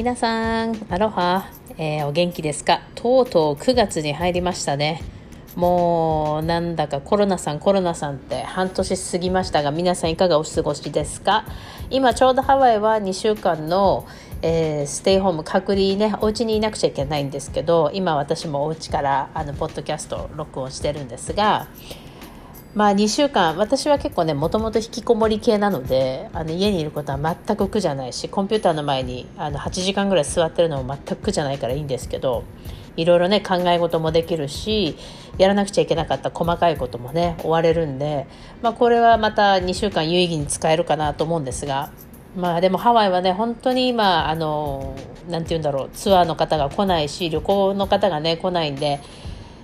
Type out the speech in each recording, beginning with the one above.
皆さん、アロハ、えー、お元気ですか？とうとう9月に入りましたね。もうなんだかコロナさんコロナさんって半年過ぎましたが皆さんいかがお過ごしですか？今ちょうどハワイは2週間の、えー、ステイホーム隔離ねお家にいなくちゃいけないんですけど今私もお家からあのポッドキャスト録音してるんですがまあ2週間私は結構ねもともと引きこもり系なのであの家にいることは全く苦じゃないしコンピューターの前にあの8時間ぐらい座ってるのも全く苦じゃないからいいんですけどいろいろね考え事もできるしやらなくちゃいけなかった細かいこともね追われるんで、まあ、これはまた2週間有意義に使えるかなと思うんですがまあでもハワイはね本当に今あのなんて言うんだろうツアーの方が来ないし旅行の方がね来ないんで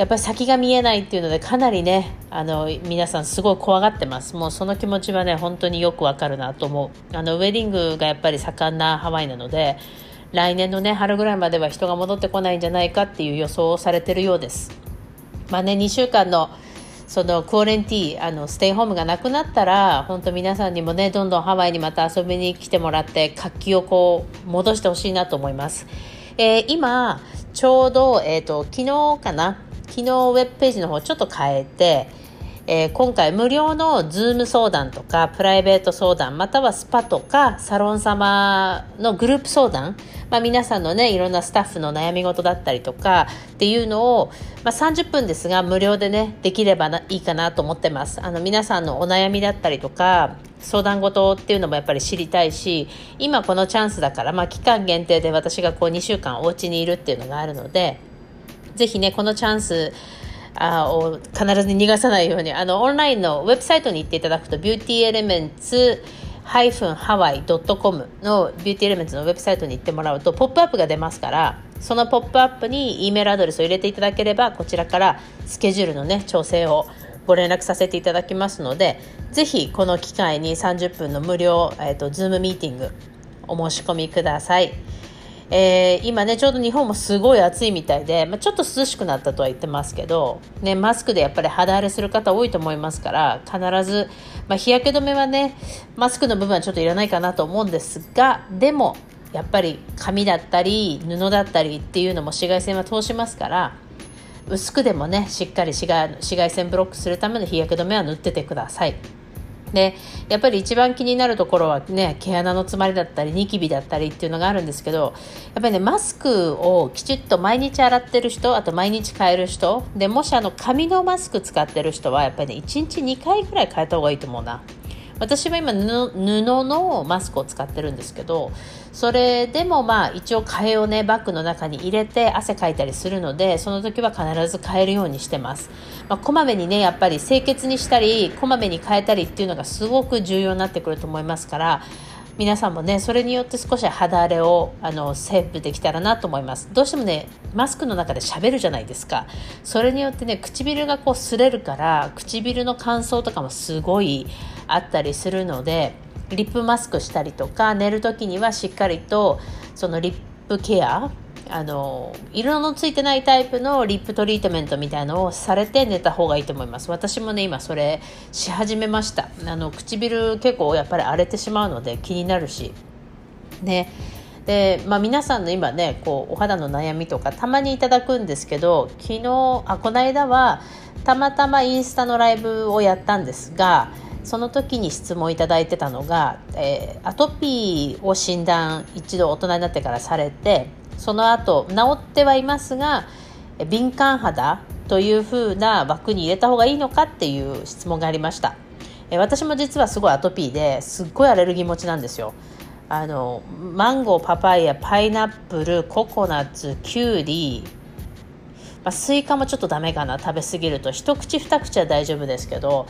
やっぱり先が見えないっていうのでかなりねあの皆さんすごい怖がってます。もうその気持ちはね本当によくわかるなと思う。あのウェディングがやっぱり盛んなハワイなので来年のね春ぐらいまでは人が戻ってこないんじゃないかっていう予想をされてるようです。まあね2週間のその quarantine あのステイホームがなくなったら本当皆さんにもねどんどんハワイにまた遊びに来てもらって活気をこう戻してほしいなと思います、えー、今ちょうど、えーと昨日かな昨日ウェブページの方ちょっと変えて、えー、今回無料のズーム相談とかプライベート相談またはスパとかサロン様のグループ相談、まあ、皆さんのねいろんなスタッフの悩み事だったりとかっていうのを、まあ、30分ですが無料でねできればいいかなと思ってます。あの皆さんのお悩みだったりとか相談事っていうのもやっぱり知りたいし今このチャンスだから、まあ、期間限定で私がこう2週間お家にいるっていうのがあるのでぜひね、このチャンス、あを必ず逃がさないようにあのオンラインのウェブサイトに行っていただくとビューティーエレメンツハイフンハワイドットコムのビューティーエレメンツのウェブサイトに行ってもらうとポップアップが出ますからそのポップアップに E メールアドレスを入れていただければこちらからスケジュールのね調整をご連絡させていただきますのでぜひこの機会に30分の無料、えーと、と Zoom ミーティングお申し込みください。えー、今ねちょうど日本もすごい暑いみたいで、まあ、ちょっと涼しくなったとは言ってますけど、ね、マスクでやっぱり肌荒れする方多いと思いますから必ず、まあ、日焼け止めはねマスクの部分はちょっといらないかなと思うんですがでもやっぱり紙だったり布だったりっていうのも紫外線は通しますから薄くでもねしっかり紫外紫外線ブロックするための日焼け止めは塗っててください。でやっぱり一番気になるところはね毛穴の詰まりだったりニキビだったりっていうのがあるんですけどやっぱりねマスクをきちっと毎日洗ってる人あと毎日変える人でもしあの紙のマスク使ってる人はやっぱりね1日2回ぐらい変えた方がいいと思うな。私は今布のマスクを使ってるんですけどそれでもまあ一応替えをねバッグの中に入れて汗かいたりするのでその時は必ず替えるようにしてます、まあ、こまめにねやっぱり清潔にしたりこまめに変えたりっていうのがすごく重要になってくると思いますから皆さんもねそれによって少し肌荒れをあのセーブできたらなと思います。どうしてもねマスクの中で喋るじゃないですか。それによってね唇がこう擦れるから唇の乾燥とかもすごいあったりするのでリップマスクしたりとか寝る時にはしっかりとそのリップケアあの色のついてないタイプのリップトリートメントみたいのをされて寝た方がいいと思います。私もね今それし始めました。あの唇結構やっぱり荒れてしまうので気になるし。ね。で、まあ、皆さんの今ねこうお肌の悩みとかたまにいただくんですけど昨日あこの間はたまたまインスタのライブをやったんですがその時に質問いただいてたのが、えー、アトピーを診断一度大人になってからされてその後治ってはいますが敏感肌というふうな枠に入れた方がいいのかっていう質問がありました。私も実はすごいアトピーですっごいアレルギー持ちなんですよ。あのマンゴーパパイヤパイナップルココナッツキュウリ、まあ、スイカもちょっとダメかな食べ過ぎると。一口二口は大丈夫ですけど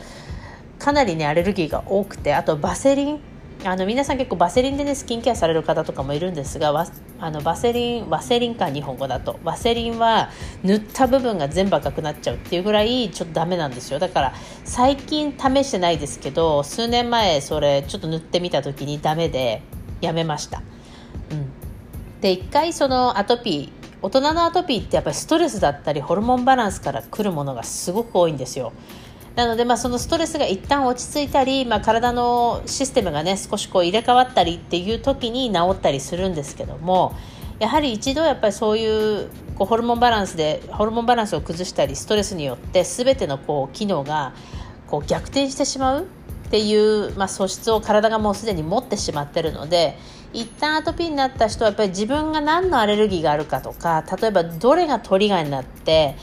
かなりねアレルギーが多くてあと Vaseline あの皆さん結構 Vaseline でねスキンケアされる方とかもいるんですがあの Vaseline ワセリンか日本語だと。ワセリンは塗った部分が全部赤くなっちゃうっていうぐらいちょっとダメなんですよ。だから最近試してないですけど数年前それちょっと塗ってみた時にダメでやめました、うん、で一回そのアトピー大人のアトピーってやっぱりストレスだったりホルモンバランスからくるものがすごく多いんですよ。なので、まあ、そのストレスが一旦落ち着いたり、まあ、体のシステムがね少しこう入れ替わったりっていう時に治ったりするんですけどもやはり一度やっぱりそういうこうホルモンバランスでホルモンバランスを崩したりストレスによって全てのこう機能がこう逆転してしまうっていう、まあ、素質を体がもうすでに持ってしまってるので一旦アトピーになった人はやっぱり自分が何のアレルギーがあるかとか例えばどれがトリガーになって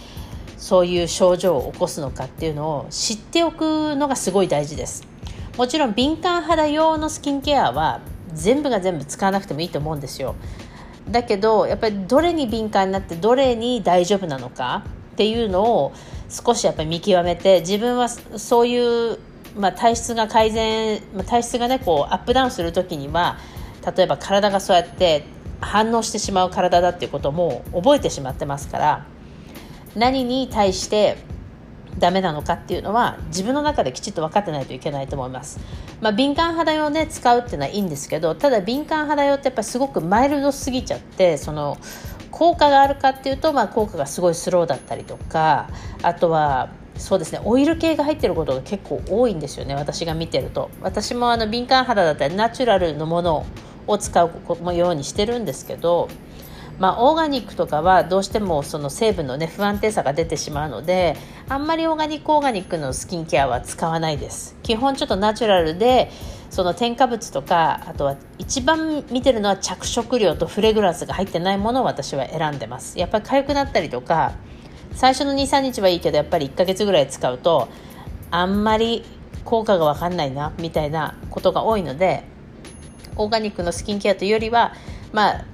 そういう症状を起こすのかっていうのを知っておくのがすごい大事です。もちろん敏感肌用のスキンケアは全部が全部使わなくてもいいと思うんですよ。だけどやっぱりどれに敏感になってどれに大丈夫なのかっていうのを少しやっぱり見極めて自分はそういう、まあ、体質が改善、まあ、体質がねこうアップダウンする時には例えば体がそうやって反応してしまう体だっていうことも覚えてしまってますから何に対してダメなのかっていうのは自分の中できちっと分かってないといけないと思います、まあ、敏感肌用ね使うっていうのはいいんですけどただ敏感肌用ってやっぱすごくマイルドすぎちゃってその効果があるかっていうと、まあ、効果がすごいスローだったりとかあとはそうですねオイル系が入ってることが結構多いんですよね私が見てると。私もあの敏感肌だったりナチュラルのものを使うようにしてるんですけどまあ、オーガニックとかはどうしてもその成分の、ね、不安定さが出てしまうのであんまりオーガニックオーガニックのスキンケアは使わないです。基本ちょっとナチュラルでその添加物とかあとは一番見てるのは着色料とフレグランスが入ってないものを私は選んでます。やっぱり痒くなったりとか最初の23日はいいけどやっぱり1ヶ月ぐらい使うとあんまり効果が分かんないなみたいなことが多いのでオーガニックのスキンケアというよりはまあ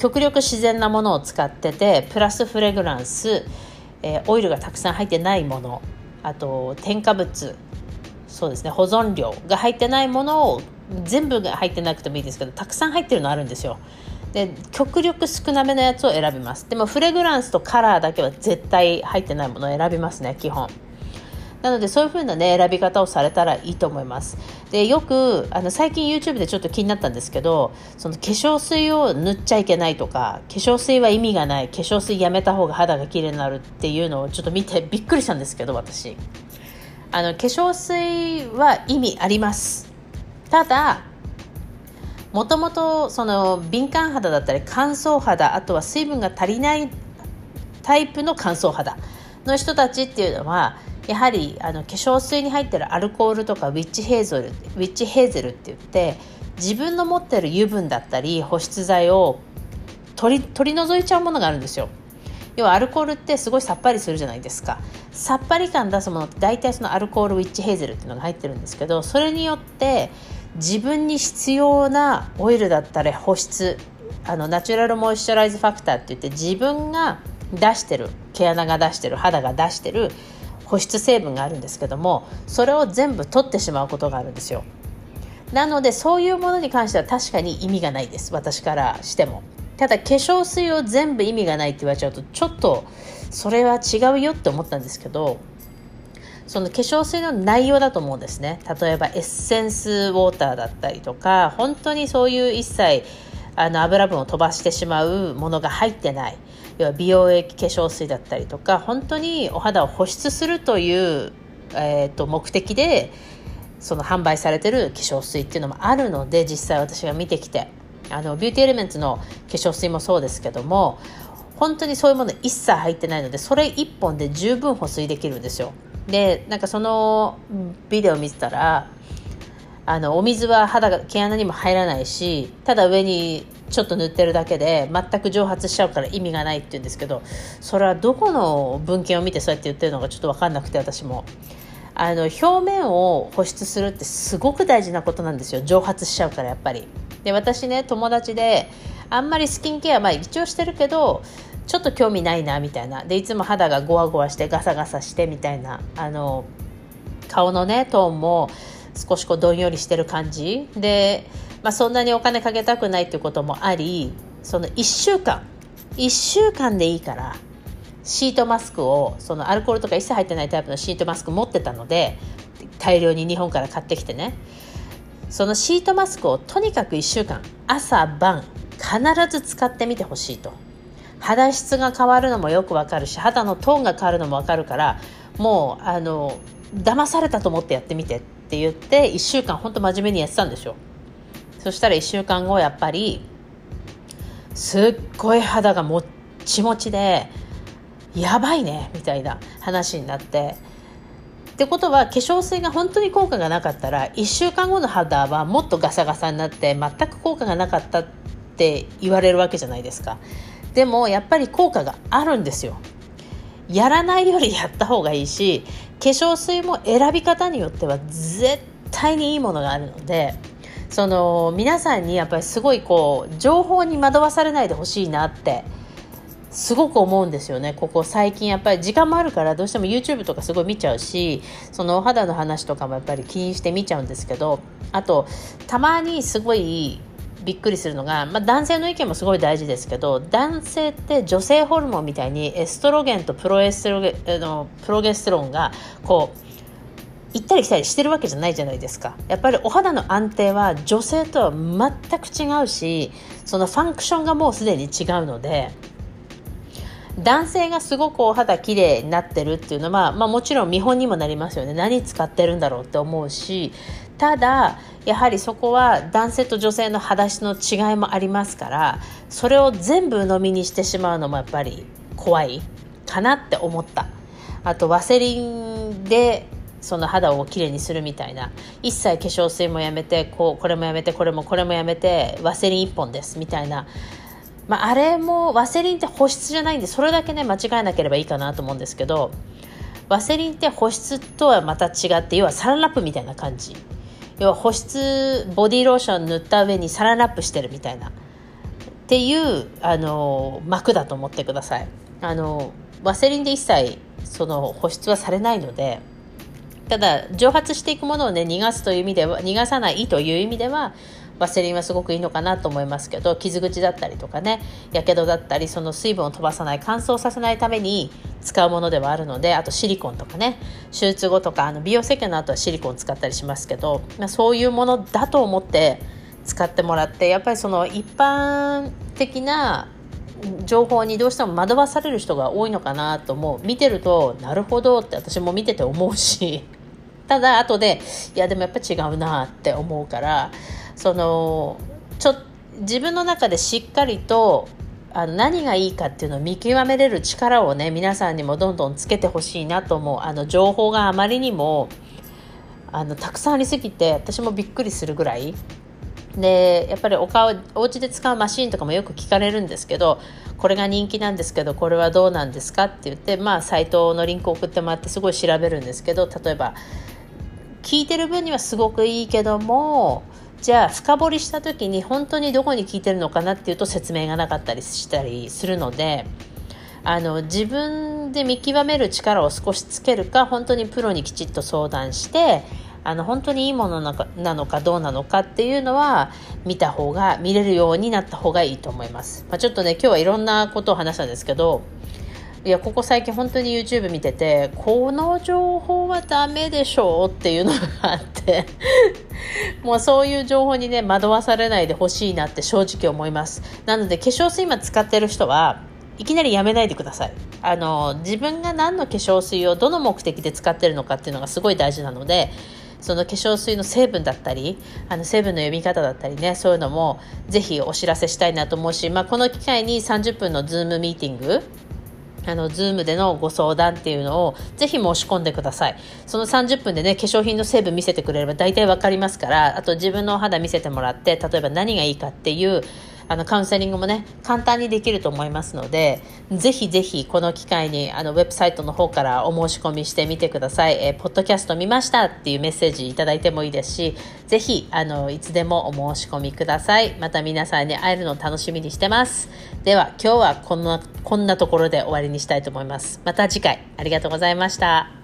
極力自然なものを使っててプラスフレグランス、えー、オイルがたくさん入ってないものあと添加物そうですね保存料が入ってないものを全部が入ってなくてもいいですけどたくさん入ってるのあるんですよ。で極力少なめのやつを選びます。でもフレグランスとカラーだけは絶対入ってないものを選びますね基本。なのでそういう風なね選び方をされたらいいと思います。でよくあの最近 YouTube でちょっと気になったんですけどその化粧水を塗っちゃいけないとか化粧水は意味がない化粧水やめた方が肌が綺麗になるっていうのをちょっと見てびっくりしたんですけど私。あの化粧水は意味あります。ただもともとその敏感肌だったり乾燥肌あとは水分が足りないタイプの乾燥肌の人たちっていうのはやはりあの化粧水に入ってるアルコールとかウィッチヘーゼルウィッチヘーゼルって言って自分の持ってる油分だったり保湿剤を取り取り除いちゃうものがあるんですよ。要はアルコールってすごいさっぱりするじゃないですか。さっぱり感出すものって大体そのアルコールウィッチヘーゼルっていうのが入ってるんですけどそれによって自分に必要なオイルだったり保湿あのナチュラルモイスチャライズファクターって言って自分が出してる毛穴が出してる肌が出してる保湿成分があるんですけどもそれを全部取ってしまうことがあるんですよ。なのでそういうものに関しては確かに意味がないです。私からしても。ただ化粧水を全部意味がないって言われちゃうとちょっとそれは違うよって思ったんですけどその化粧水の内容だと思うんですね。例えばエッセンスウォーターだったりとか本当にそういう一切あの油分を飛ばしてしまうものが入ってない。要は美容液化粧水だったりとか本当にお肌を保湿するという、えーと、目的でその販売されてる化粧水っていうのもあるので実際私が見てきて。あのビューティーエレメンツの化粧水もそうですけども本当にそういうもの一切入ってないのでそれ1本で十分保水できるんですよ。でなんかそのビデオ見てたらあのお水は肌が毛穴にも入らないしただ上にちょっと塗ってるだけで全く蒸発しちゃうから意味がないって言うんですけどそれはどこの文献を見てそうやって言ってるのかちょっと分かんなくて私も。あの表面を保湿するってすごく大事なことなんですよ。蒸発しちゃうからやっぱり。で私ね友達であんまりスキンケアまあ一応してるけどちょっと興味ないなみたいな。でいつも肌がゴワゴワしてガサガサしてみたいな。あの顔のねトーンも少しこうどんよりしてる感じ。で、まあ、そんなにお金かけたくないっていうこともありその1週間。1週間でいいからシートマスクをそのアルコールとか一切入ってないタイプのシートマスク持ってたので大量に日本から買ってきてね。そのシートマスクをとにかく1週間。朝晩必ず使ってみてほしいと。肌質が変わるのもよくわかるし肌のトーンが変わるのもわかるからもうあの騙されたと思ってやってみて。って言って1週間本当真面目にやってたんですよそしたら1週間後やっぱりすっごい肌がもっちもちでやばいねみたいな話になって。ってことは化粧水が本当に効果がなかったら1週間後の肌はもっとガサガサになって全く効果がなかったって言われるわけじゃないですか。でもやっぱり効果があるんですよ。やらないよりやった方がいいし化粧水も選び方によっては絶対にいいものがあるのでその皆さんにやっぱりすごいこう情報に惑わされないでほしいなってすごく思うんですよね。ここ最近やっぱり時間もあるからどうしても YouTube とかすごい見ちゃうしそのお肌の話とかもやっぱり気にして見ちゃうんですけどあとたまにすごいびっくりするのが、まあ、男性の意見もすごい大事ですけど男性って女性ホルモンみたいにエストロゲンとプロエステロゲのプロゲステロンがこう行ったり来たりしてるわけじゃないじゃないですか。やっぱりお肌の安定は女性とは全く違うしそのファンクションがもうすでに違うので男性がすごくお肌綺麗になってるっていうのは、まあ、もちろん見本にもなりますよね。何使ってるんだろうって思うし。ただやはりそこは男性と女性の肌質の違いもありますからそれを全部鵜呑みにしてしまうのもやっぱり怖いかなって思った。あとワセリンでその肌をきれいにするみたいな。一切化粧水もやめてこうこれもやめてこれもこれもやめてワセリン1本ですみたいな。まあ、あれもワセリンって保湿じゃないんでそれだけね間違えなければいいかなと思うんですけどワセリンって保湿とはまた違って要はサランラップみたいな感じ。要は保湿ボディローション塗った上にサランラップしてるみたいな。っていうあの膜だと思ってください。あのワセリンで一切その保湿はされないのでただ蒸発していくものをね逃がすという意味では逃がさないという意味ではワセリンはすごくいいのかなと思いますけど傷口だったりとかねやけどだったりその水分を飛ばさない乾燥させないために使うものではあるのであとシリコンとかね手術後とかあの美容石鹸の後はシリコン使ったりしますけど、まあ、そういうものだと思って使ってもらってやっぱりその一般的な情報にどうしても惑わされる人が多いのかなと思う。見てるとなるほどって私も見てて思うし。ただ後でいやでもやっぱ違うなって思うからそのちょ自分の中でしっかりとあの何がいいかっていうのを見極めれる力をね皆さんにもどんどんつけてほしいなと思う。あの情報があまりにもあのたくさんありすぎて私もびっくりするぐらい。でやっぱりお顔お家で使うマシンとかもよく聞かれるんですけどこれが人気なんですけどこれはどうなんですかって言ってまあサイトのリンクを送ってもらってすごい調べるんですけど例えば聞いてる分にはすごくいいけどもじゃあ深掘りした時に本当にどこに効いてるのかなっていうと説明がなかったりしたりするのであの自分で見極める力を少しつけるか本当にプロにきちっと相談してあの本当にいいものなのかどうなのかっていうのは見た方が見れるようになった方がいいと思います、まあ、ちょっとね今日はいろんなことを話したんですけどいやここ最近本当に YouTube 見ててこの情報はダメでしょうっていうのがあって もうそういう情報にね惑わされないでほしいなって正直思います。なので化粧水今使ってる人はいきなりやめないでください。あの自分が何の化粧水をどの目的で使ってるのかっていうのがすごい大事なのでその化粧水の成分だったりあの成分の読み方だったりねそういうのもぜひお知らせしたいなと思うし、まあ、この機会に30分のズームミーティングあの、ズームでのご相談っていうのをぜひ申し込んでください。その30分でね、化粧品の成分見せてくれれば大体わかりますから、あと自分のお肌見せてもらって、例えば何がいいかっていう、あの、カウンセリングもね、簡単にできると思いますので、ぜひぜひこの機会に、あの、ウェブサイトの方からお申し込みしてみてください。えー、ポッドキャスト見ましたっていうメッセージいただいてもいいですし、ぜひ、あの、いつでもお申し込みください。また皆さんに会えるのを楽しみにしてます。では、今日はこんな、こんなところで終わりにしたいと思います。また次回、ありがとうございました。